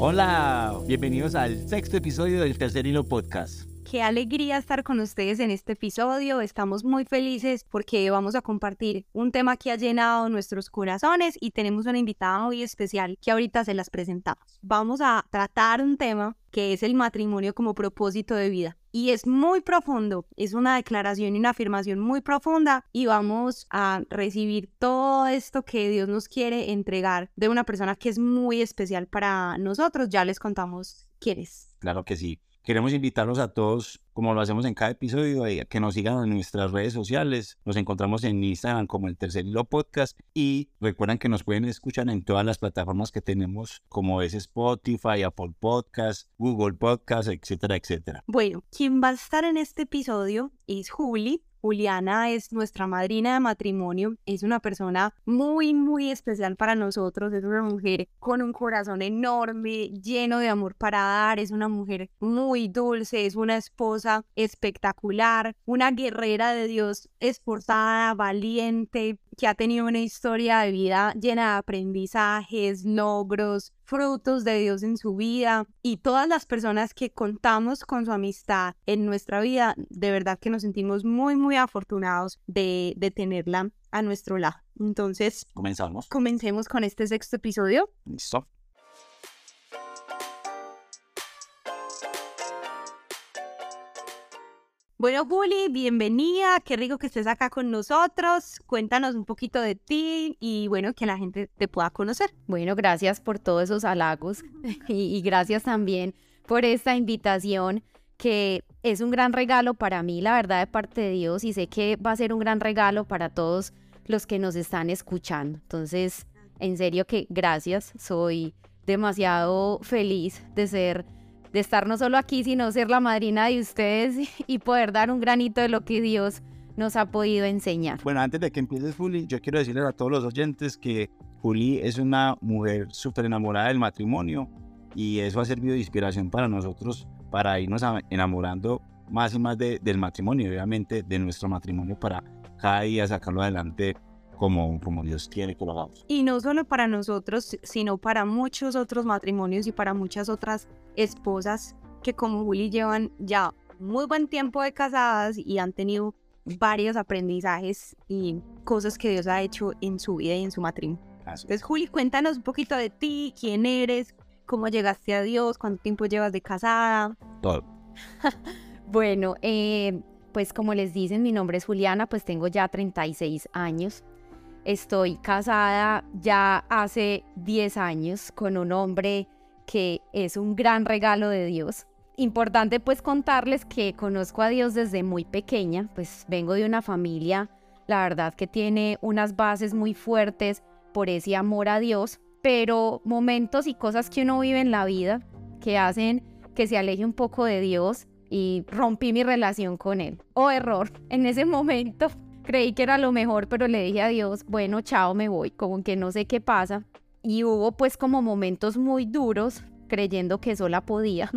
Hola, bienvenidos al sexto episodio del Tercer Hilo Podcast. Qué alegría estar con ustedes en este episodio. Estamos muy felices porque vamos a compartir un tema que ha llenado nuestros corazones y tenemos una invitada muy especial que ahorita se las presentamos. Vamos a tratar un tema que es el matrimonio como propósito de vida. Y es muy profundo, es una declaración y una afirmación muy profunda y vamos a recibir todo esto que Dios nos quiere entregar de una persona que es muy especial para nosotros. Ya les contamos quién es. Claro que sí. Queremos invitarlos a todos, como lo hacemos en cada episodio, a que nos sigan en nuestras redes sociales. Nos encontramos en Instagram como el Tercer Hilo Podcast y recuerden que nos pueden escuchar en todas las plataformas que tenemos, como es Spotify, Apple Podcast, Google Podcast, etcétera, etcétera. Bueno, quien va a estar en este episodio es Juli. Juliana es nuestra madrina de matrimonio, es una persona muy, muy especial para nosotros, es una mujer con un corazón enorme, lleno de amor para dar, es una mujer muy dulce, es una esposa espectacular, una guerrera de Dios esforzada, valiente, que ha tenido una historia de vida llena de aprendizajes, logros, frutos de Dios en su vida y todas las personas que contamos con su amistad en nuestra vida, de verdad que nos sentimos muy, muy afortunados de, de tenerla a nuestro lado. Entonces, comenzamos. Comencemos con este sexto episodio. Listo. Bueno, Juli, bienvenida. Qué rico que estés acá con nosotros. Cuéntanos un poquito de ti y bueno, que la gente te pueda conocer. Bueno, gracias por todos esos halagos y, gracias también por esta invitación que es un gran regalo para mí, la verdad, de parte de Dios y sé que va a ser un gran regalo para todos los que nos están escuchando. Entonces, en serio que gracias. Soy demasiado feliz de ser de estar no solo aquí, sino ser la madrina de ustedes y poder dar un granito de lo que Dios nos ha podido enseñar. Bueno, antes de que empieces, Juli, yo quiero decirles a todos los oyentes que Juli es una mujer súper enamorada del matrimonio y eso ha servido de inspiración para nosotros para irnos enamorando más y más del matrimonio obviamente de nuestro matrimonio para cada día sacarlo adelante como, como Dios quiere que lo hagamos. Y no solo para nosotros, sino para muchos otros matrimonios y para muchas otras esposas que como Juli llevan ya muy buen tiempo de casadas y han tenido varios aprendizajes y cosas que Dios ha hecho en su vida y en su matrimonio. Entonces, Juli, cuéntanos un poquito de ti, quién eres, cómo llegaste a Dios, cuánto tiempo llevas de casada. Todo. bueno, eh, pues como les dicen, mi nombre es Juliana, pues tengo ya 36 años. Estoy casada ya hace 10 años con un hombre que es un gran regalo de Dios. Importante pues contarles que conozco a Dios desde muy pequeña, pues vengo de una familia, la verdad que tiene unas bases muy fuertes por ese amor a Dios, pero momentos y cosas que uno vive en la vida que hacen que se aleje un poco de Dios y rompí mi relación con él. Oh, error, en ese momento creí que era lo mejor, pero le dije a Dios, bueno, chao, me voy, como que no sé qué pasa. Y hubo pues como momentos muy duros, creyendo que sola podía.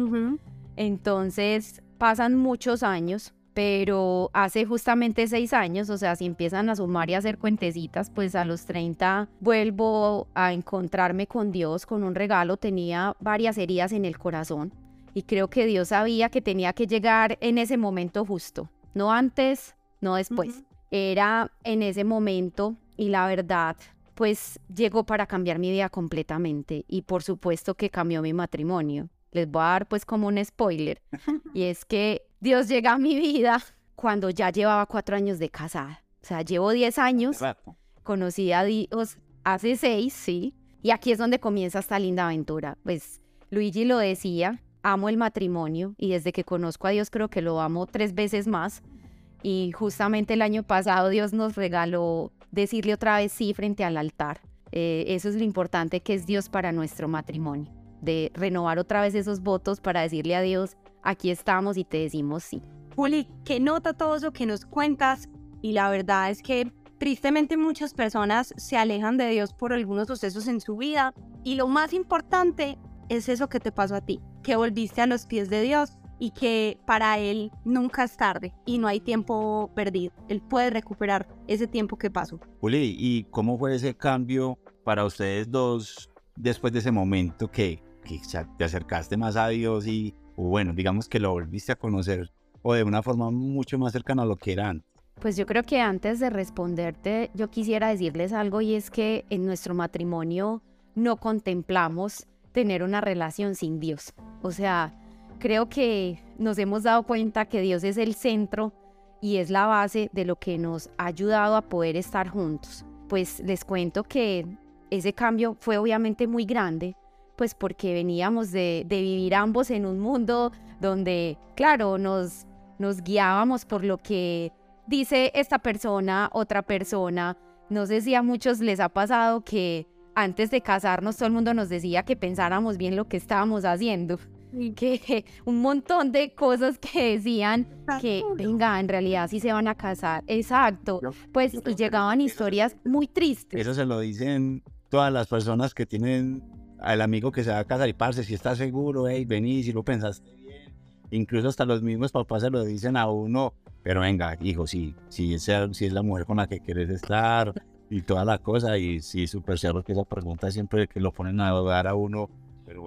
Entonces pasan muchos años, pero hace justamente seis años, o sea, si empiezan a sumar y a hacer cuentecitas, pues a los 30 vuelvo a encontrarme con Dios con un regalo, tenía varias heridas en el corazón y creo que Dios sabía que tenía que llegar en ese momento justo, no antes, no después era en ese momento y la verdad pues llegó para cambiar mi vida completamente y por supuesto que cambió mi matrimonio. Les voy a dar pues como un spoiler y es que Dios llega a mi vida cuando ya llevaba cuatro años de casada. O sea, llevo diez años, conocí a Dios hace seis, sí, y aquí es donde comienza esta linda aventura. Pues Luigi lo decía, amo el matrimonio y desde que conozco a Dios creo que lo amo tres veces más y justamente el año pasado Dios nos regaló decirle otra vez sí frente al altar. Eh, eso es lo importante que es Dios para nuestro matrimonio, de renovar otra vez esos votos para decirle a Dios, aquí estamos y te decimos sí. Juli, que nota todo eso que nos cuentas y la verdad es que tristemente muchas personas se alejan de Dios por algunos sucesos en su vida y lo más importante es eso que te pasó a ti, que volviste a los pies de Dios y que para él nunca es tarde y no hay tiempo perdido. Él puede recuperar ese tiempo que pasó. Juli, ¿y cómo fue ese cambio para ustedes dos después de ese momento que que te acercaste más a Dios y, o bueno, digamos que lo volviste a conocer o de una forma mucho más cercana a lo que eran? Pues yo creo que antes de responderte, yo quisiera decirles algo y es que en nuestro matrimonio no contemplamos tener una relación sin Dios. O sea, creo que nos hemos dado cuenta que Dios es el centro y es la base de lo que nos ha ayudado a poder estar juntos. Pues les cuento que ese cambio fue obviamente muy grande, pues porque veníamos de, vivir ambos en un mundo donde, claro, nos, nos guiábamos por lo que dice esta persona, otra persona. No sé si a muchos les ha pasado que antes de casarnos todo el mundo nos decía que pensáramos bien lo que estábamos haciendo. Y que un montón de cosas que decían que, venga, en realidad sí se van a casar. Exacto. Pues llegaban historias muy tristes. Eso se lo dicen todas las personas que tienen al amigo que se va a casar y parce, si estás seguro, hey, vení, si lo pensaste bien. Incluso hasta los mismos papás se lo dicen a uno, pero venga, hijo, sí, si es, si es la mujer con la que quieres estar y toda la cosa. Y sí, súper cierto que esa pregunta siempre que lo ponen a dudar a uno.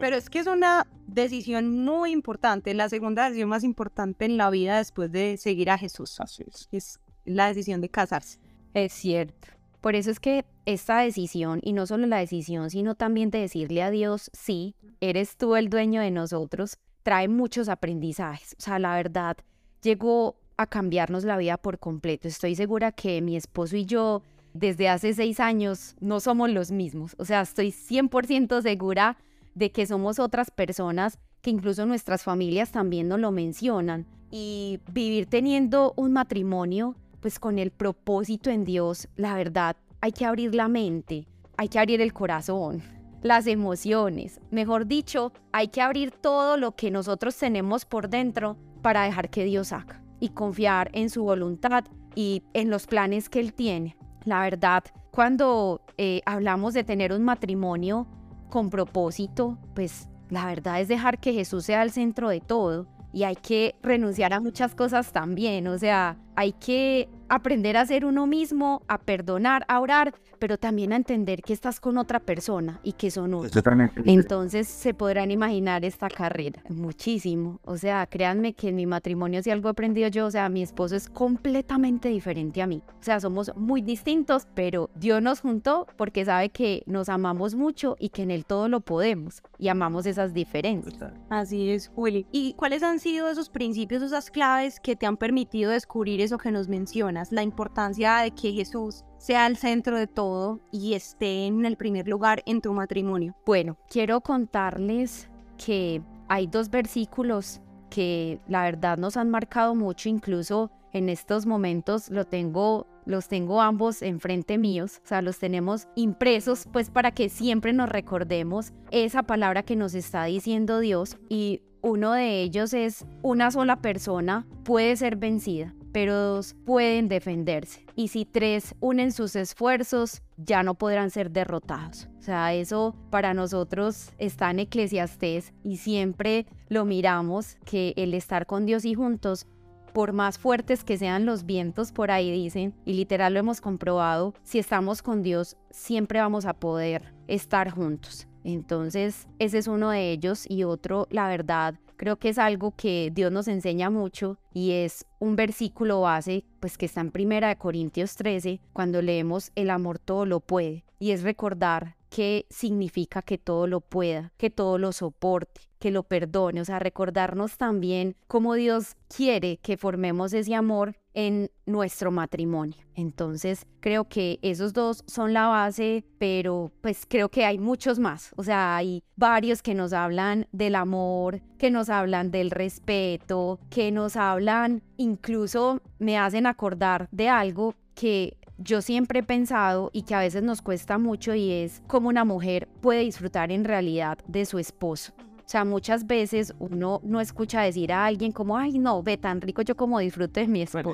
Pero, es que es una decisión muy importante, la segunda decisión más importante en la vida después de seguir a Jesús. Así es. Es la decisión de casarse. Es cierto. Por eso es que esta decisión, y no solo la decisión, sino también de decirle a Dios, sí, eres tú el dueño de nosotros, trae muchos aprendizajes. O sea, la verdad, llegó a cambiarnos la vida por completo. Estoy segura que mi esposo y yo desde hace seis años no somos los mismos. O sea, estoy 100% segura de que somos otras personas que incluso nuestras familias también nos lo mencionan. Y vivir teniendo un matrimonio, pues con el propósito en Dios, la verdad, hay que abrir la mente, hay que abrir el corazón, las emociones. Mejor dicho, hay que abrir todo lo que nosotros tenemos por dentro para dejar que Dios haga y confiar en su voluntad y en los planes que Él tiene. La verdad, cuando eh, hablamos de tener un matrimonio con propósito, pues la verdad es dejar que Jesús sea el centro de todo y hay que renunciar a muchas cosas también, o sea, hay que aprender a ser uno mismo, a perdonar, a orar, pero también a entender que estás con otra persona y que son otros. Entonces se podrán imaginar esta carrera muchísimo. O sea, créanme que en mi matrimonio si algo he aprendido yo, o sea, mi esposo es completamente diferente a mí. O sea, somos muy distintos, pero Dios nos juntó porque sabe que nos amamos mucho y que en él todo lo podemos y amamos esas diferencias. Así es, Juli. ¿Y cuáles han sido esos principios, esas claves que te han permitido descubrir eso que nos mencionas, la importancia de que Jesús sea el centro de todo y esté en el primer lugar en tu matrimonio. Bueno, quiero contarles que hay dos versículos que la verdad nos han marcado mucho, incluso en estos momentos lo tengo, los tengo ambos enfrente míos, o sea, los tenemos impresos pues para que siempre nos recordemos esa palabra que nos está diciendo Dios y uno de ellos es una sola persona puede ser vencida, pero dos pueden defenderse. Y si tres unen sus esfuerzos, ya no podrán ser derrotados. O sea, eso para nosotros está en Eclesiastés y siempre lo miramos que el estar con Dios y juntos por más fuertes que sean los vientos por ahí dicen, y literal lo hemos comprobado, si estamos con Dios siempre vamos a poder estar juntos. Entonces, ese es uno de ellos y otro, la verdad, creo que es algo que Dios nos enseña mucho y es un versículo base, pues que está en Primera de Corintios 13, cuando leemos el amor todo lo puede y es recordar qué significa que todo lo pueda, que todo lo soporte, que lo perdone, o sea, recordarnos también cómo Dios quiere que formemos ese amor en nuestro matrimonio. Entonces, creo que esos dos son la base, pero pues creo que hay muchos más. O sea, hay varios que nos hablan del amor, que nos hablan del respeto, que nos hablan, incluso me hacen acordar de algo que yo siempre he pensado y que a veces nos cuesta mucho y es cómo una mujer puede disfrutar en realidad de su esposo. O sea, muchas veces uno no escucha decir a alguien como, ay, no, ve tan rico yo como disfruto de mi esposo.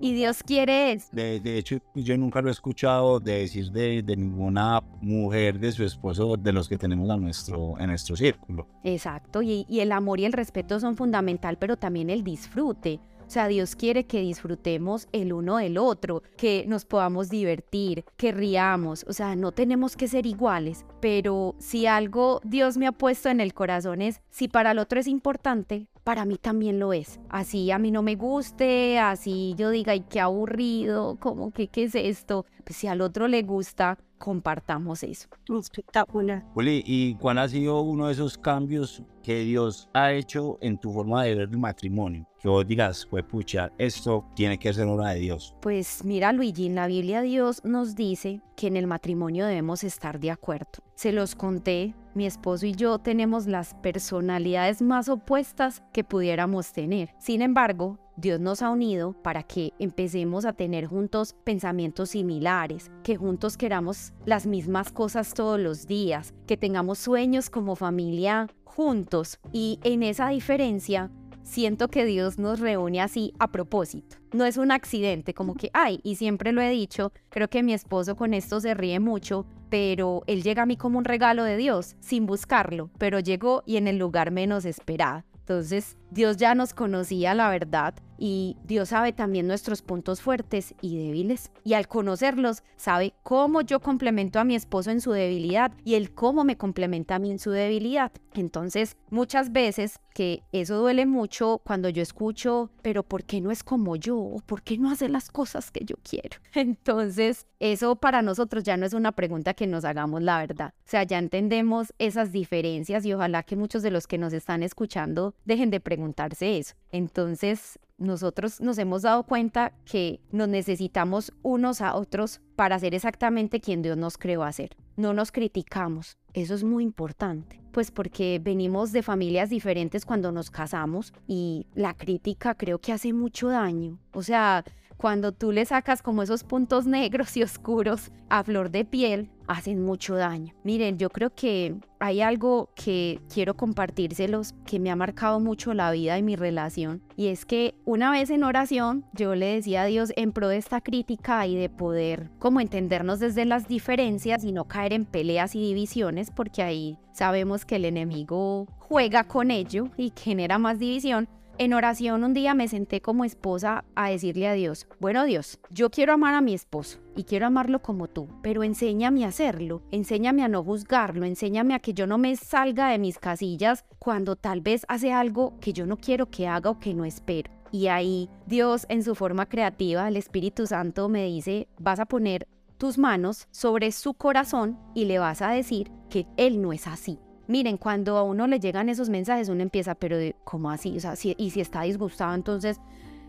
y Dios quiere eso. De, hecho, yo nunca lo he escuchado de decir de, ninguna mujer de su esposo de los que tenemos a nuestro, en nuestro círculo. Exacto, y, y el amor y el respeto son fundamental, pero también el disfrute. O sea, Dios quiere que disfrutemos el uno del otro, que nos podamos divertir, que riamos. O sea, no tenemos que ser iguales, pero si algo Dios me ha puesto en el corazón es, si para el otro es importante, para mí también lo es. Así a mí no me guste, así yo diga, ay, qué aburrido, como que, ¿qué es esto? Pues si al otro le gusta, compartamos eso. Espectacular. Juli, ¿y cuál ha sido uno de esos cambios que Dios ha hecho en tu forma de ver el matrimonio? Que vos digas, pues pucha, esto tiene que ser obra de Dios. Pues mira, Luigi, en la Biblia Dios nos dice que en el matrimonio debemos estar de acuerdo. Se los conté, mi esposo y yo tenemos las personalidades más opuestas que pudiéramos tener. Sin embargo, Dios nos ha unido para que empecemos a tener juntos pensamientos similares, que juntos queramos las mismas cosas todos los días, que tengamos sueños como familia juntos. Y en esa diferencia, siento que Dios nos reúne así a propósito. No es un accidente, como que, ay, y siempre lo he dicho, creo que mi esposo con esto se ríe mucho, pero él llega a mí como un regalo de Dios, sin buscarlo, pero llegó y en el lugar menos esperado. Entonces, Dios ya nos conocía la verdad y Dios sabe también nuestros puntos fuertes y débiles. Y al conocerlos, sabe cómo yo complemento a mi esposo en su debilidad y él cómo me complementa a mí en su debilidad. Entonces, muchas veces que eso duele mucho cuando yo escucho, pero ¿por qué no es como yo? ¿O por qué no hace las cosas que yo quiero? Entonces, eso para nosotros ya no es una pregunta que nos hagamos la verdad. O sea, ya entendemos esas diferencias y ojalá que muchos de los que nos están escuchando dejen de preguntarse eso. Entonces, nosotros nos hemos dado cuenta que nos necesitamos unos a otros para ser exactamente quien Dios nos creó a ser. No nos criticamos, eso es muy importante, pues porque venimos de familias diferentes cuando nos casamos y la crítica creo que hace mucho daño. O sea, cuando tú le sacas como esos puntos negros y oscuros a flor de piel, hacen mucho daño. Miren, yo creo que hay algo que quiero compartírselos que me ha marcado mucho la vida y mi relación. Y es que una vez en oración yo le decía a Dios en pro de esta crítica y de poder como entendernos desde las diferencias y no caer en peleas y divisiones porque ahí sabemos que el enemigo juega con ello y genera más división. En oración un día me senté como esposa a decirle a Dios, bueno Dios, yo quiero amar a mi esposo y quiero amarlo como tú, pero enséñame a hacerlo, enséñame a no juzgarlo, enséñame a que yo no me salga de mis casillas cuando tal vez hace algo que yo no quiero que haga o que no espero. Y ahí Dios en su forma creativa, el Espíritu Santo me dice, vas a poner tus manos sobre su corazón y le vas a decir que Él no es así, Miren, cuando a uno le llegan esos mensajes, uno empieza, pero ¿cómo así? O sea, y si está disgustado, entonces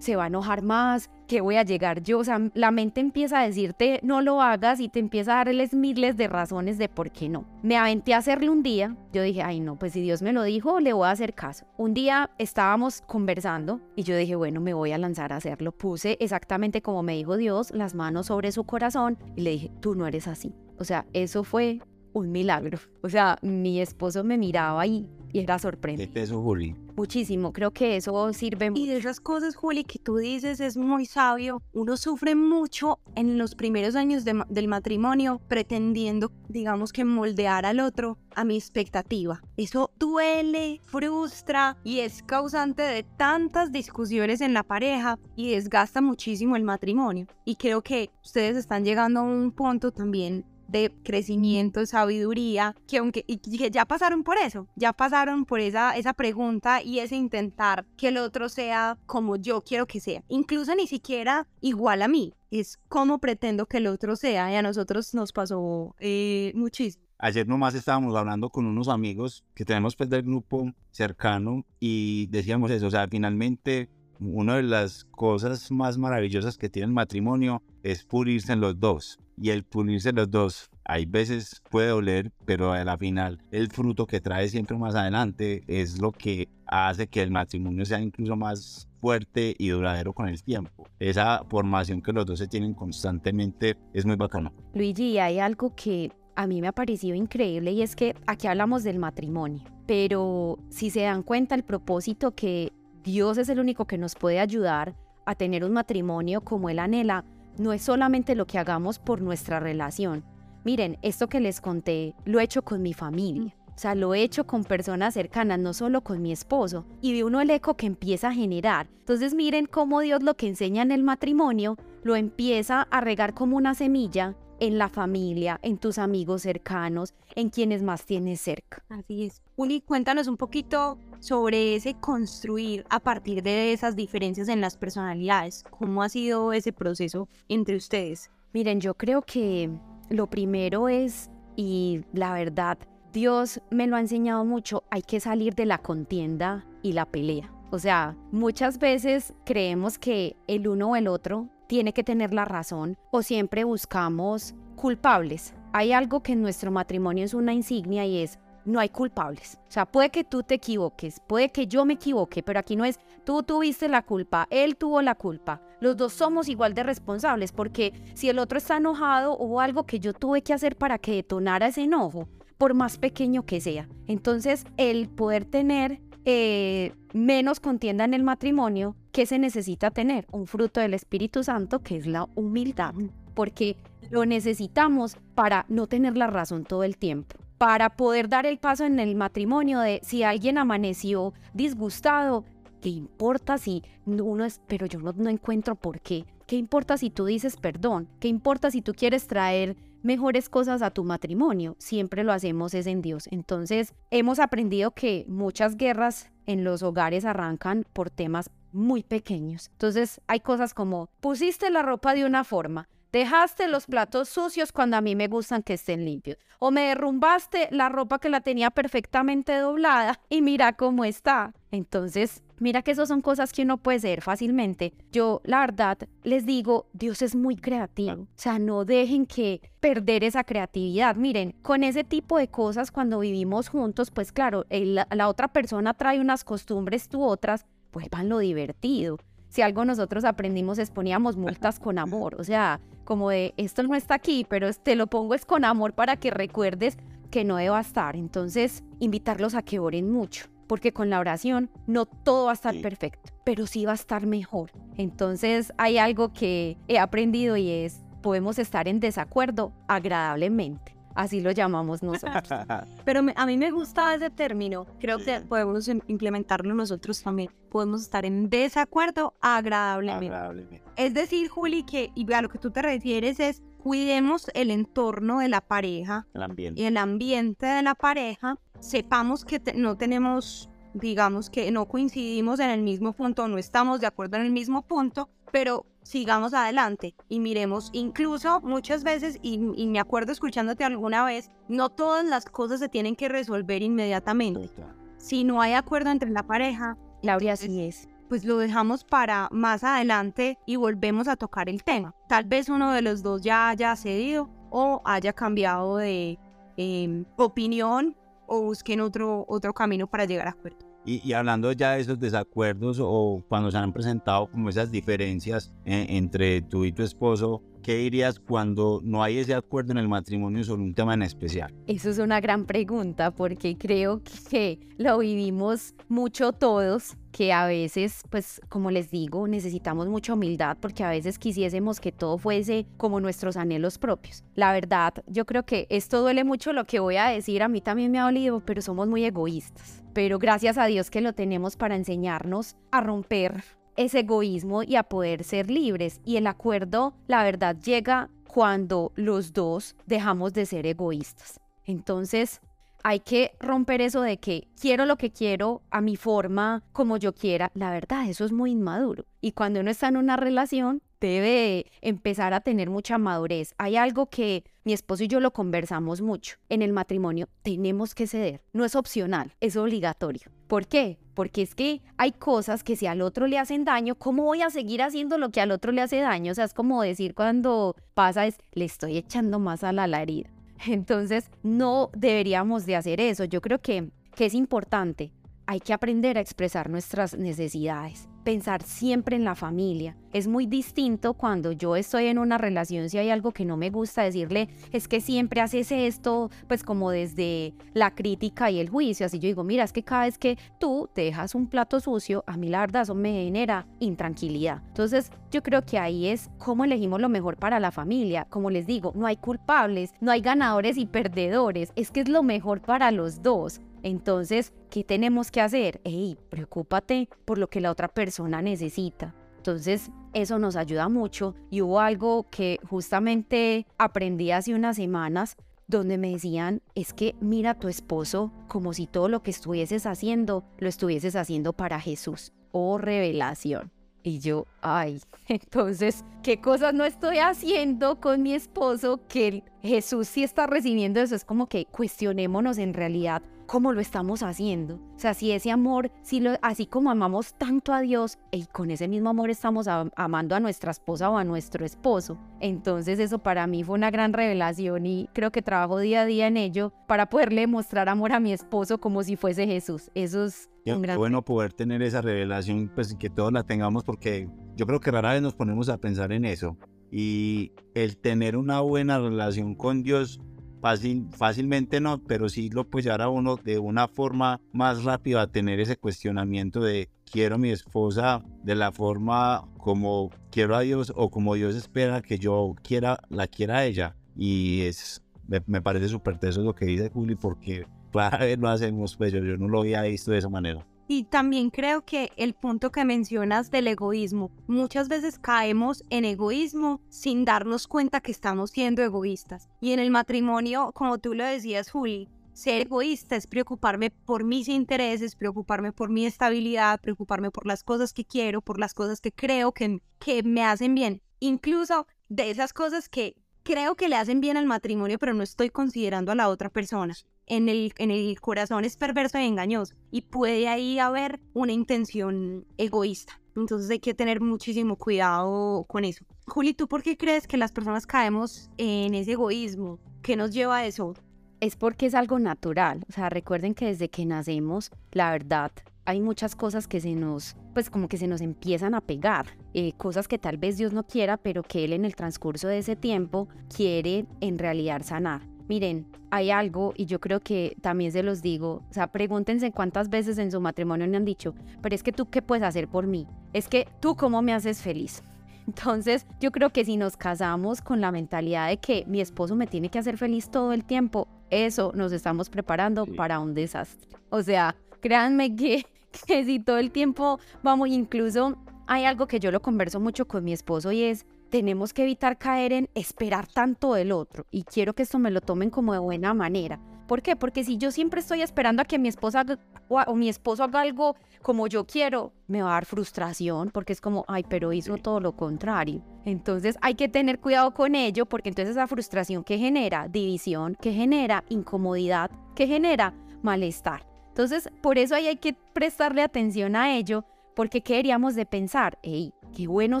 se va a enojar más, ¿qué voy a llegar yo? O sea, la mente empieza a decirte no lo hagas y te empieza a darles miles de razones de por qué no. Me aventé a hacerle un día, yo dije, ay no, pues si Dios me lo dijo, le voy a hacer caso. Un día estábamos conversando y yo dije, bueno, me voy a lanzar a hacerlo. Puse exactamente como me dijo Dios, las manos sobre su corazón y le dije, tú no eres así. O sea, eso fue un milagro. O sea, mi esposo me miraba y, y era sorprendente. ¿Qué eso, Juli? Muchísimo, creo que eso sirve Y de esas cosas, Juli, que tú dices es muy sabio. Uno sufre mucho en los primeros años del matrimonio pretendiendo, digamos que moldear al otro a mi expectativa. Eso duele, frustra y es causante de tantas discusiones en la pareja y desgasta muchísimo el matrimonio. Y creo que ustedes están llegando a un punto también de crecimiento, sabiduría, que aunque y que ya pasaron por eso, ya pasaron por esa, esa pregunta y ese intentar que el otro sea como yo quiero que sea, incluso ni siquiera igual a mí, es como pretendo que el otro sea y a nosotros nos pasó eh, muchísimo. Ayer nomás estábamos hablando con unos amigos que tenemos pues del grupo cercano y decíamos eso, o sea, finalmente una de las cosas más maravillosas que tiene el matrimonio es pulirse en los dos y el pulirse los dos hay veces puede doler, pero a la final el fruto que trae siempre más adelante es lo que hace que el matrimonio sea incluso más fuerte y duradero con el tiempo. Esa formación que los dos se tienen constantemente es muy bacana. Luigi, hay algo que a mí me ha parecido increíble y es que aquí hablamos del matrimonio, pero si se dan cuenta el propósito que Dios es el único que nos puede ayudar a tener un matrimonio como Él anhela, no es solamente lo que hagamos por nuestra relación. Miren, esto que les conté lo he hecho con mi familia. O sea, lo he hecho con personas cercanas, no solo con mi esposo. Y ve uno el eco que empieza a generar. Entonces miren cómo Dios lo que enseña en el matrimonio lo empieza a regar como una semilla en la familia, en tus amigos cercanos, en quienes más tienes cerca. Así es. Uli, cuéntanos un poquito sobre ese construir a partir de esas diferencias en las personalidades. ¿Cómo ha sido ese proceso entre ustedes? Miren, yo creo que lo primero es, y la verdad, Dios me lo ha enseñado mucho, hay que salir de la contienda y la pelea. O sea, muchas veces creemos que el uno o el otro tiene que tener la razón o siempre buscamos culpables. Hay algo que en nuestro matrimonio es una insignia y es no hay culpables. O sea, puede que tú te equivoques, puede que yo me equivoque, pero aquí no es tú tuviste la culpa, él tuvo la culpa. Los dos somos igual de responsables porque si el otro está enojado, hubo algo que yo tuve que hacer para que detonara ese enojo, por más pequeño que sea. Entonces, el poder tener eh, menos contienda en el matrimonio, ¿qué se necesita tener? Un fruto del Espíritu Santo, que es la humildad, porque lo necesitamos para no tener la razón todo el tiempo para poder dar el paso en el matrimonio de si alguien amaneció disgustado, ¿qué importa si uno es, pero yo no, no encuentro por qué? ¿Qué importa si tú dices perdón? ¿Qué importa si tú quieres traer mejores cosas a tu matrimonio? Siempre lo hacemos es en Dios. Entonces, hemos aprendido que muchas guerras en los hogares arrancan por temas muy pequeños. Entonces, hay cosas como, pusiste la ropa de una forma, Dejaste los platos sucios cuando a mí me gustan que estén limpios. O me derrumbaste la ropa que la tenía perfectamente doblada y mira cómo está. Entonces, mira que eso son cosas que uno puede hacer fácilmente. Yo, la verdad, les digo, Dios es muy creativo. O sea, no dejen que perder esa creatividad. Miren, con ese tipo de cosas, cuando vivimos juntos, pues claro, la otra persona trae unas costumbres, tú otras, pues van lo divertido si algo nosotros aprendimos es poníamos multas con amor, o sea, como de esto no está aquí, pero te lo pongo es con amor para que recuerdes que no deba estar. Entonces, invitarlos a que oren mucho, porque con la oración no todo va a estar perfecto, pero sí va a estar mejor. Entonces, hay algo que he aprendido y es, podemos estar en desacuerdo agradablemente. Así lo llamamos nosotros. Pero a mí me gusta ese término. Creo que podemos implementarlo nosotros también. Podemos estar en desacuerdo agradablemente. Es decir, Juli, que y a lo que tú te refieres es cuidemos el entorno de la pareja. El ambiente. Y el ambiente de la pareja. Sepamos que no tenemos digamos que no coincidimos en el mismo punto, no estamos de acuerdo en el mismo punto, pero sigamos adelante y miremos, incluso muchas veces, y, me acuerdo escuchándote alguna vez, no todas las cosas se tienen que resolver inmediatamente. Si no hay acuerdo entre la pareja, Laura, así es. Pues lo dejamos para más adelante y volvemos a tocar el tema. Tal vez uno de los dos ya haya cedido o haya cambiado de em, opinión o busquen otro, otro camino para llegar a acuerdo. Y, hablando ya de esos desacuerdos o cuando se han presentado como esas diferencias eh, entre tú y tu esposo, ¿qué dirías cuando no hay ese acuerdo en el matrimonio sobre un tema en especial? Eso es una gran pregunta porque creo que lo vivimos mucho todos, que a veces, pues como les digo, necesitamos mucha humildad porque a veces quisiésemos que todo fuese como nuestros anhelos propios. La verdad, yo creo que esto duele mucho lo que voy a decir, a mí también me ha dolido, pero somos muy egoístas pero gracias a Dios que lo tenemos para enseñarnos a romper ese egoísmo y a poder ser libres. Y el acuerdo, la verdad, llega cuando los dos dejamos de ser egoístas. Entonces, hay que romper eso de que quiero lo que quiero a mi forma, como yo quiera. La verdad, eso es muy inmaduro. Y cuando uno está en una relación, debe empezar a tener mucha madurez. Hay algo que mi esposo y yo lo conversamos mucho. En el matrimonio tenemos que ceder. No es opcional, es obligatorio. ¿Por qué? Porque es que hay cosas que si al otro le hacen daño, ¿cómo voy a seguir haciendo lo que al otro le hace daño? O sea, es como decir cuando pasa es, le estoy echando más a la herida. Entonces, no deberíamos de hacer eso. Yo creo que, que es importante. Hay que aprender a expresar nuestras necesidades pensar siempre en la familia. Es muy distinto cuando yo estoy en una relación, si hay algo que no me gusta, decirle, es que siempre haces esto, pues como desde la crítica y el juicio. Así yo digo, mira, es que cada vez que tú dejas un plato sucio, a mí la verdad eso me genera intranquilidad. Entonces yo creo que ahí es cómo elegimos lo mejor para la familia. Como les digo, no hay culpables, no hay ganadores y perdedores, es que es lo mejor para los dos. Entonces, ¿qué tenemos que hacer? Hey, preocúpate por lo que la otra persona necesita. Entonces, eso nos ayuda mucho y hubo algo que justamente aprendí hace unas semanas donde me decían, es que mira a tu esposo como si todo lo que estuvieses haciendo lo estuvieses haciendo para Jesús. Oh, revelación. Y yo, ay, entonces, ¿qué cosas no estoy haciendo con mi esposo que Jesús sí está recibiendo eso? Es como que cuestionémonos en realidad cómo lo estamos haciendo. O sea, si ese amor, si lo, así como amamos tanto a Dios, y con ese mismo amor estamos amando a nuestra esposa o a nuestro esposo. Entonces eso para mí fue una gran revelación y creo que trabajo día a día en ello para poderle mostrar amor a mi esposo como si fuese Jesús. Eso es gran... bueno poder tener esa revelación, pues que todos la tengamos porque yo creo que rara vez nos ponemos a pensar en eso. Y el tener una buena relación con Dios Fácil, fácilmente no, pero sí lo puede llevar a uno de una forma más rápida a tener ese cuestionamiento de quiero a mi esposa de la forma como quiero a Dios o como Dios espera que yo quiera, la quiera a ella. Y es, me, parece súper teso lo que dice Juli porque cada vez lo hacemos, pues yo, yo no lo había visto de esa manera. Y también creo que el punto que mencionas del egoísmo, muchas veces caemos en egoísmo sin darnos cuenta que estamos siendo egoístas. Y en el matrimonio, como tú lo decías, Juli, ser egoísta es preocuparme por mis intereses, preocuparme por mi estabilidad, preocuparme por las cosas que quiero, por las cosas que creo que, que me hacen bien. Incluso de esas cosas que creo que le hacen bien al matrimonio, pero no estoy considerando a la otra persona en el, corazón es perverso y engañoso y puede ahí haber una intención egoísta. Entonces hay que tener muchísimo cuidado con eso. Juli, ¿tú por qué crees que las personas caemos en ese egoísmo? ¿Qué nos lleva a eso? Es porque es algo natural. O sea, recuerden que desde que nacemos, la verdad, hay muchas cosas que se nos, pues como que se nos empiezan a pegar. Eh, cosas que tal vez Dios no quiera, pero que Él en el transcurso de ese tiempo quiere en realidad sanar. Miren, hay algo y yo creo que también se los digo, o sea, pregúntense cuántas veces en su matrimonio me han dicho, pero es que tú qué puedes hacer por mí, es que tú cómo me haces feliz. Entonces, yo creo que si nos casamos con la mentalidad de que mi esposo me tiene que hacer feliz todo el tiempo, eso nos estamos preparando para un desastre. O sea, créanme que, que si todo el tiempo vamos, incluso hay algo que yo lo converso mucho con mi esposo y es, tenemos que evitar caer en esperar tanto del otro. Y quiero que esto me lo tomen como de buena manera. ¿Por qué? Porque si yo siempre estoy esperando a que mi esposa o, mi esposo haga algo como yo quiero, me va a dar frustración porque es como, ay, pero hizo todo lo contrario. Entonces hay que tener cuidado con ello porque entonces esa frustración que genera división, que genera incomodidad, que genera malestar. Entonces, por eso ahí hay que prestarle atención a ello porque ¿qué deberíamos de pensar? Hey, qué bueno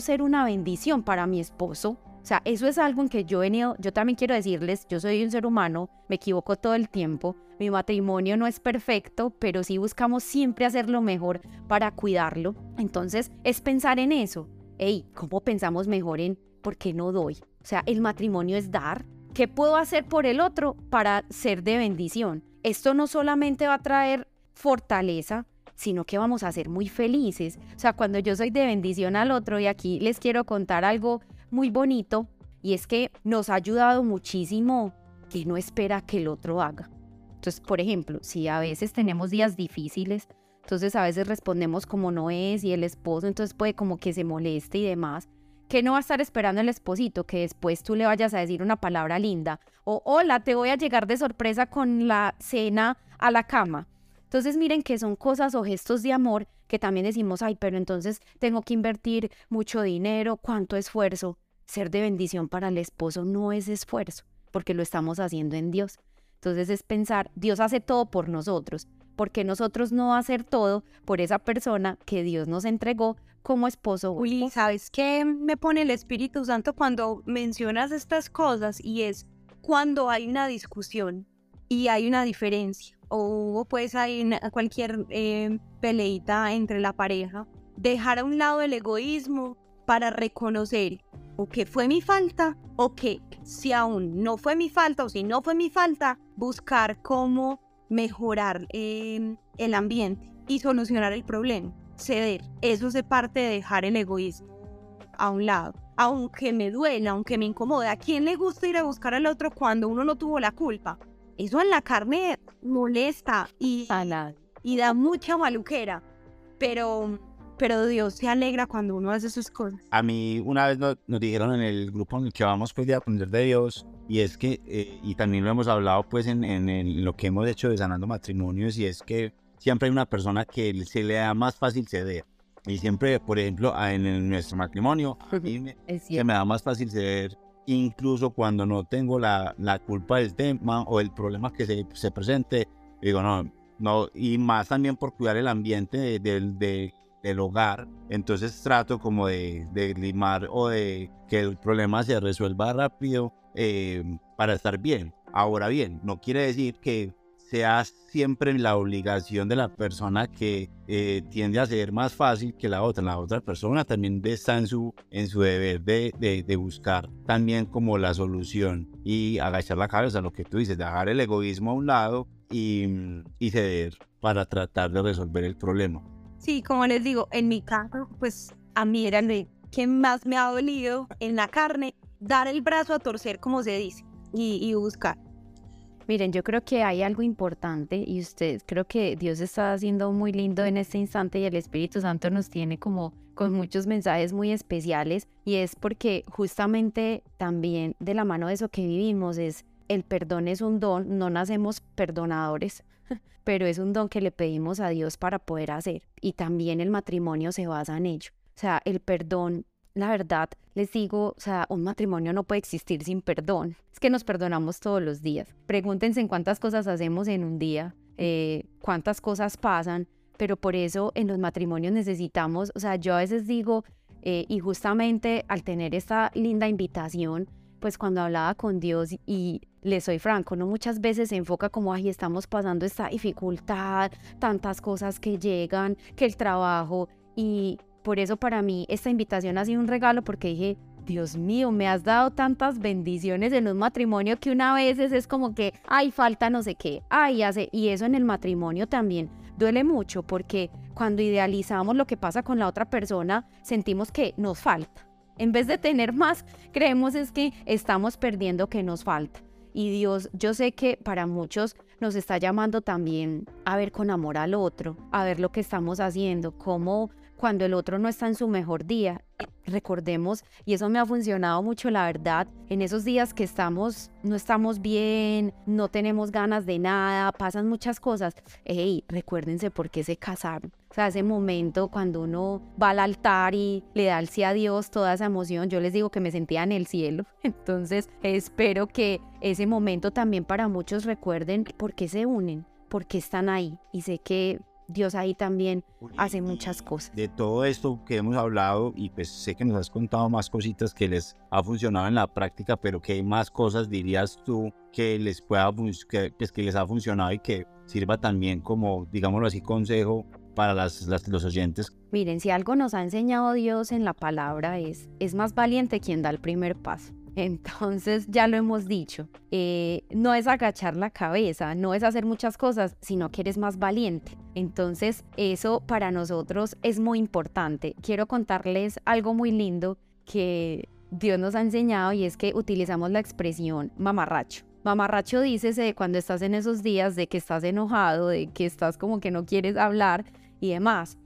ser una bendición para mi esposo. O sea, eso es algo en que yo he yo también quiero decirles, yo soy un ser humano, me equivoco todo el tiempo, mi matrimonio no es perfecto, pero sí buscamos siempre hacer lo mejor para cuidarlo. Entonces, es pensar en eso. Hey, ¿cómo pensamos mejor en por qué no doy? O sea, el matrimonio es dar. ¿Qué puedo hacer por el otro para ser de bendición? Esto no solamente va a traer fortaleza, sino que vamos a ser muy felices. O sea, cuando yo soy de bendición al otro, y aquí les quiero contar algo muy bonito, y es que nos ha ayudado muchísimo que no espera que el otro haga. Entonces, por ejemplo, si a veces tenemos días difíciles, entonces a veces respondemos como no es y el esposo entonces puede como que se moleste y demás, que no va a estar esperando el esposito que después tú le vayas a decir una palabra linda o hola, te voy a llegar de sorpresa con la cena a la cama. Entonces miren que son cosas o gestos de amor que también decimos, ay, pero entonces tengo que invertir mucho dinero, cuánto esfuerzo. Ser de bendición para el esposo no es esfuerzo, porque lo estamos haciendo en Dios. Entonces es pensar, Dios hace todo por nosotros, porque nosotros no hacer todo por esa persona que Dios nos entregó como esposo. Uli, ¿sabes qué me pone el Espíritu Santo cuando mencionas estas cosas? Y es cuando hay una discusión y hay una diferencia o pues hay cualquier eh, peleita entre la pareja, dejar a un lado el egoísmo para reconocer o que fue mi falta o que si aún no fue mi falta o si no fue mi falta, buscar cómo mejorar em, el ambiente y solucionar el problema. Ceder, eso es parte de dejar el egoísmo a un lado. Aunque me duela, aunque me incomode, ¿a quién le gusta ir a buscar al otro cuando uno no tuvo la culpa? Eso en la carne molesta y, y da mucha maluquera. Pero pero Dios se alegra cuando uno hace sus cosas. A mí una vez nos, dijeron en el grupo en el que vamos pues de aprender de Dios y es que, eh, y también lo hemos hablado pues en, en, lo que hemos hecho de Sanando Matrimonios y es que siempre hay una persona que se le da más fácil ceder. Y siempre, por ejemplo, en, nuestro matrimonio, a mí me, se me da más fácil ceder incluso cuando no tengo la, la culpa del tema o el problema que se, se presente. Digo, no, no, y más también por cuidar el ambiente del de, del hogar, entonces trato como de, de, limar o de que el problema se resuelva rápido eh, para estar bien. Ahora bien, no quiere decir que sea siempre la obligación de la persona que eh, tiende a ser más fácil que la otra. La otra persona también está en su, en su deber de, de, buscar también como la solución y agachar la cabeza, lo que tú dices, dejar el egoísmo a un lado y, y ceder para tratar de resolver el problema. Sí, como les digo, en mi caso, pues a mí era el que más me ha dolido en la carne, dar el brazo a torcer, como se dice, y, buscar. Miren, yo creo que hay algo importante y usted, creo que Dios está haciendo muy lindo en este instante y el Espíritu Santo nos tiene como con muchos mensajes muy especiales y es porque justamente también de la mano de eso que vivimos es el perdón es un don, no nacemos perdonadores, pero es un don que le pedimos a Dios para poder hacer. Y también el matrimonio se basa en ello. O sea, el perdón, la verdad, les digo, o sea, un matrimonio no puede existir sin perdón. Es que nos perdonamos todos los días. Pregúntense en cuántas cosas hacemos en un día, eh, cuántas cosas pasan, pero por eso en los matrimonios necesitamos, o sea, yo a veces digo, eh, y justamente al tener esta linda invitación, pues cuando hablaba con Dios y le soy franco, no muchas veces se enfoca como, ay, estamos pasando esta dificultad, tantas cosas que llegan, que el trabajo y por eso para mí esta invitación ha sido un regalo porque dije, Dios mío, me has dado tantas bendiciones en un matrimonio que una vez es como que, ay, falta no sé qué, ay, hace, y eso en el matrimonio también duele mucho porque cuando idealizamos lo que pasa con la otra persona, sentimos que nos falta en vez de tener más, creemos es que estamos perdiendo que nos falta. Y Dios, yo sé que para muchos nos está llamando también a ver con amor al otro, a ver lo que estamos haciendo, cómo cuando el otro no está en su mejor día. Recordemos, y eso me ha funcionado mucho, la verdad, en esos días que estamos, no estamos bien, no tenemos ganas de nada, pasan muchas cosas. Hey, recuérdense por qué se casaron. O sea, ese momento cuando uno va al altar y le da el sí a Dios, toda esa emoción, yo les digo que me sentía en el cielo. Entonces, espero que ese momento también para muchos recuerden por qué se unen, por qué están ahí. Y sé que Dios ahí también hace muchas cosas. De todo esto que hemos hablado, y pues sé que nos has contado más cositas que les ha funcionado en la práctica, pero ¿qué más cosas dirías tú que les pueda que, pues, que les ha funcionado y que sirva también como, digámoslo así, consejo para las, los oyentes? Miren, si algo nos ha enseñado Dios en la palabra es, es más valiente quien da el primer paso. Entonces, ya lo hemos dicho, eh, no es agachar la cabeza, no es hacer muchas cosas, sino que eres más valiente. Entonces, eso para nosotros es muy importante. Quiero contarles algo muy lindo que Dios nos ha enseñado y es que utilizamos la expresión mamarracho. Mamarracho dice cuando estás en esos días de que estás enojado, de que estás como que no quieres hablar y demás.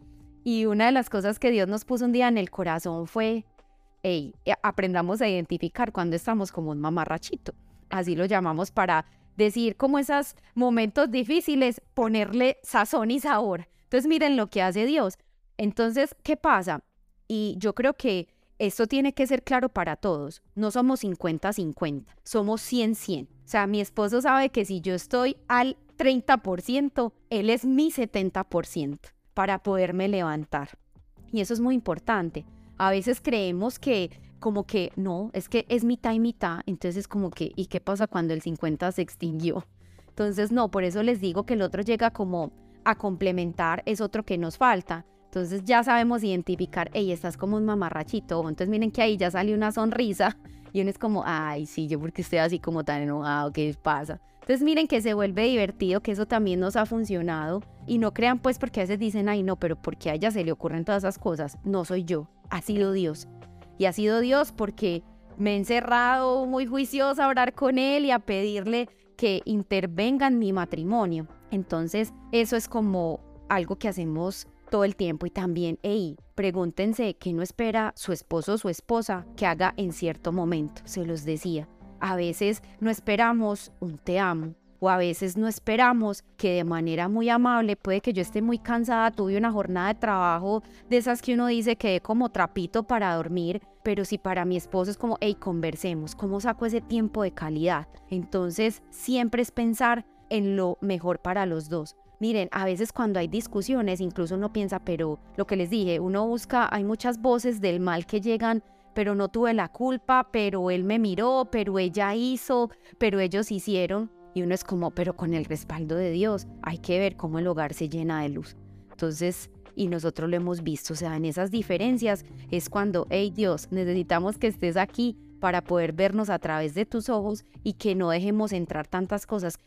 Y una de las cosas que Dios nos puso un día en el corazón fue hey, eh, aprendamos a identificar cuando estamos como un mamarrachito. Así lo llamamos para decir como esos momentos difíciles, ponerle sazón y sabor. Entonces miren lo que hace Dios. Entonces, ¿qué pasa? Y yo creo que esto tiene que ser claro para todos. No somos 50-50, somos 100-100. O sea, mi esposo sabe que si yo estoy al 30%, él es mi 70% para poderme levantar. Y eso es muy importante. A veces creemos que como que no, es que es mitad y mitad, entonces es como que, ¿y qué pasa cuando el 50 se extinguió? Entonces no, por eso les digo que el otro llega como a complementar, es otro que nos falta. Entonces ya sabemos identificar, ey, estás como un mamarrachito. Entonces miren que ahí ya sale una sonrisa y uno es como, ay, sí, yo porque estoy así como tan enojado, ¿qué pasa? Entonces miren que se vuelve divertido, que eso también nos ha funcionado. Y no crean pues porque a veces dicen, ay no, pero porque a ella se le ocurren todas esas cosas. No soy yo, ha sido Dios. Y ha sido Dios porque me he encerrado muy juiciosa a orar con Él y a pedirle que intervenga en mi matrimonio. Entonces eso es como algo que hacemos todo el tiempo y también, hey, pregúntense qué no espera su esposo o su esposa que haga en cierto momento, se los decía. A veces no esperamos un te amo, o a veces no esperamos que de manera muy amable, puede que yo esté muy cansada, tuve una jornada de trabajo de esas que uno dice que como trapito para dormir, pero si para mi esposo es como, hey, conversemos, ¿cómo saco ese tiempo de calidad? Entonces, siempre es pensar en lo mejor para los dos. Miren, a veces cuando hay discusiones, incluso uno piensa, pero lo que les dije, uno busca, hay muchas voces del mal que llegan pero no tuve la culpa, pero él me miró, pero ella hizo, pero ellos hicieron. Y uno es como, pero con el respaldo de Dios, hay que ver cómo el hogar se llena de luz. Entonces, y nosotros lo hemos visto, o sea, en esas diferencias es cuando, hey Dios, necesitamos que estés aquí para poder vernos a través de tus ojos y que no dejemos entrar tantas cosas.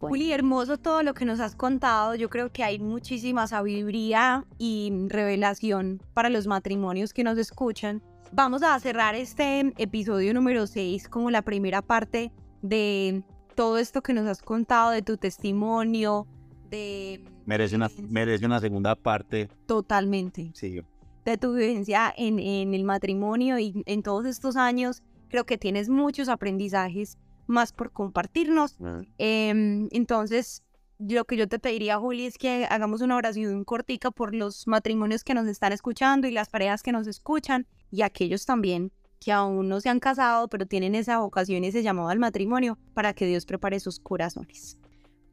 Juli, hermoso todo lo que nos has contado. Yo creo que hay muchísima sabiduría y revelación para los matrimonios que nos escuchan. Vamos a cerrar este episodio número 6 como la primera parte de todo esto que nos has contado, de tu testimonio, de... Merece una, merece una segunda parte. Totalmente. Sí. De tu vivencia en, en el matrimonio y en todos estos años. Creo que tienes muchos aprendizajes más por compartirnos. Em, entonces, lo que yo te pediría, Juli, es que hagamos una oración cortica por los matrimonios que nos están escuchando y las parejas que nos escuchan y aquellos también que aún no se han casado, pero tienen esa vocación y ese llamado al matrimonio, para que Dios prepare sus corazones.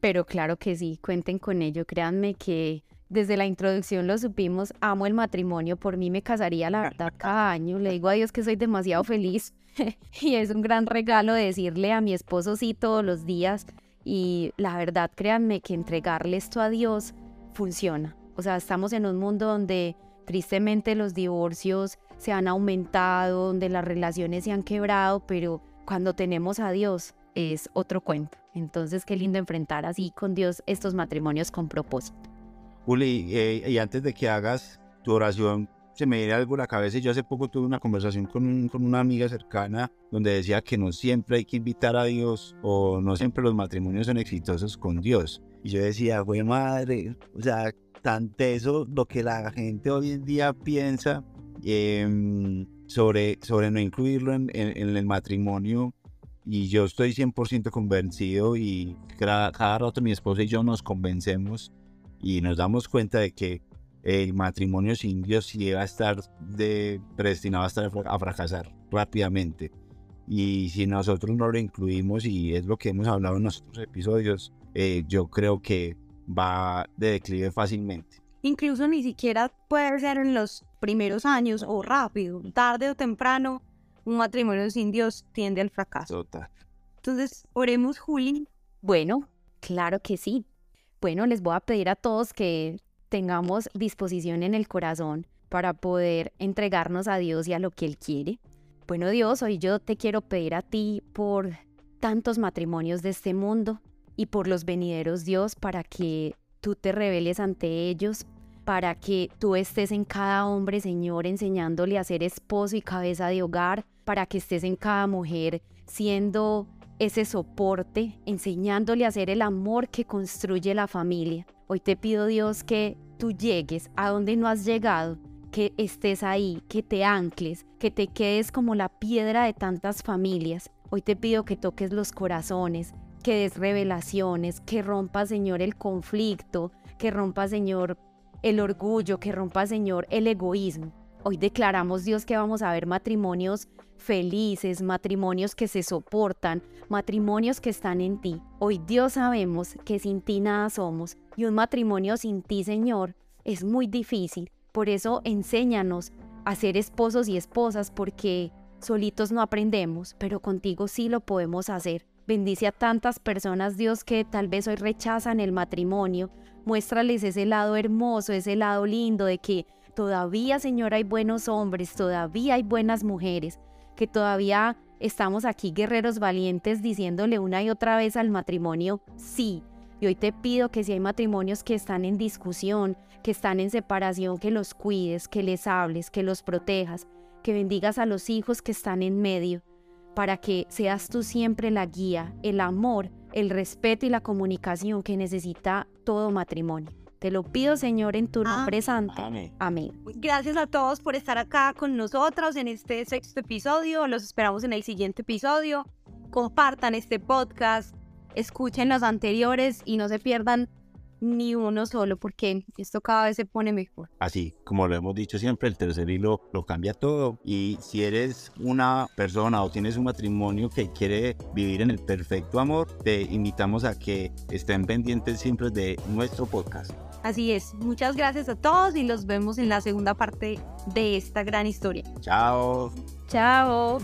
Pero claro que sí, cuenten con ello, créanme que desde la introducción lo supimos, amo el matrimonio, por mí me casaría la verdad cada año, le digo a Dios que soy demasiado feliz y es un gran regalo decirle a mi esposo sí todos los días y la verdad créanme que entregarle esto a Dios funciona. O sea, estamos en un mundo donde tristemente los divorcios se han aumentado, donde las relaciones se han quebrado, pero cuando tenemos a Dios es otro cuento. Entonces, qué lindo enfrentar así con Dios estos matrimonios con propósito. Juli, eh, y antes de que hagas tu oración, se me viene algo a la cabeza yo hace poco tuve una conversación con, con, una amiga cercana donde decía que no siempre hay que invitar a Dios o no siempre los matrimonios son exitosos con Dios. Y yo decía, güey madre, o sea, tan teso lo que la gente hoy en día piensa Em, sobre, sobre no incluirlo en, en, el matrimonio. Y yo estoy 100% convencido y cada, cada rato mi esposa y yo nos convencemos y nos damos cuenta de que el matrimonio sin Dios sí va a estar de, predestinado a, estar, a fracasar rápidamente. Y si nosotros no lo incluimos, y es lo que hemos hablado en nuestros episodios, eh, yo creo que va de declive fácilmente. Incluso ni siquiera puede ser en los primeros años o rápido, tarde o temprano, un matrimonio sin Dios tiende al fracaso. Total. Entonces, oremos, Juli. Bueno, claro que sí. Bueno, les voy a pedir a todos que tengamos disposición en el corazón para poder entregarnos a Dios y a lo que Él quiere. Bueno, Dios, hoy yo te quiero pedir a ti por tantos matrimonios de este mundo y por los venideros, Dios, para que tú te reveles ante ellos, para que tú estés en cada hombre, Señor, enseñándole a ser esposo y cabeza de hogar, para que estés en cada mujer siendo ese soporte, enseñándole a ser el amor que construye la familia. Hoy te pido Dios que tú llegues a donde no has llegado, que estés ahí, que te ancles, que te quedes como la piedra de tantas familias. Hoy te pido que toques los corazones, que des revelaciones, que rompas, Señor, el conflicto, que rompas, Señor, el orgullo, que rompa, Señor, el egoísmo. Hoy declaramos, Dios, que vamos a ver matrimonios felices, matrimonios que se soportan, matrimonios que están en ti. Hoy, Dios, sabemos que sin ti nada somos y un matrimonio sin ti, Señor, es muy difícil. Por eso, enséñanos a ser esposos y esposas porque solitos no aprendemos, pero contigo sí lo podemos hacer. Bendice a tantas personas, Dios, que tal vez hoy rechazan el matrimonio. Muéstrales ese lado hermoso, ese lado lindo de que todavía, Señor, hay buenos hombres, todavía hay buenas mujeres, que todavía estamos aquí guerreros valientes diciéndole una y otra vez al matrimonio sí. Y hoy te pido que si hay matrimonios que están en discusión, que están en separación, que los cuides, que les hables, que los protejas, que bendigas a los hijos que están en medio, para que seas tú siempre la guía, el amor, el respeto y la comunicación que necesita todo matrimonio. Te lo pido, Señor, en tu nombre santo. Amén. Gracias a todos por estar acá con nosotros en este sexto episodio. Los esperamos en el siguiente episodio. Compartan este podcast, escuchen los anteriores y no se pierdan ni uno solo, porque esto cada vez se pone mejor. Así, como lo hemos dicho siempre, el tercer hilo lo cambia todo. Y si eres una persona o tienes un matrimonio que quiere vivir en el perfecto amor, te invitamos a que estén pendientes siempre de nuestro podcast. Así es, muchas gracias a todos y los vemos en la segunda parte de esta gran historia. Chao. Chao.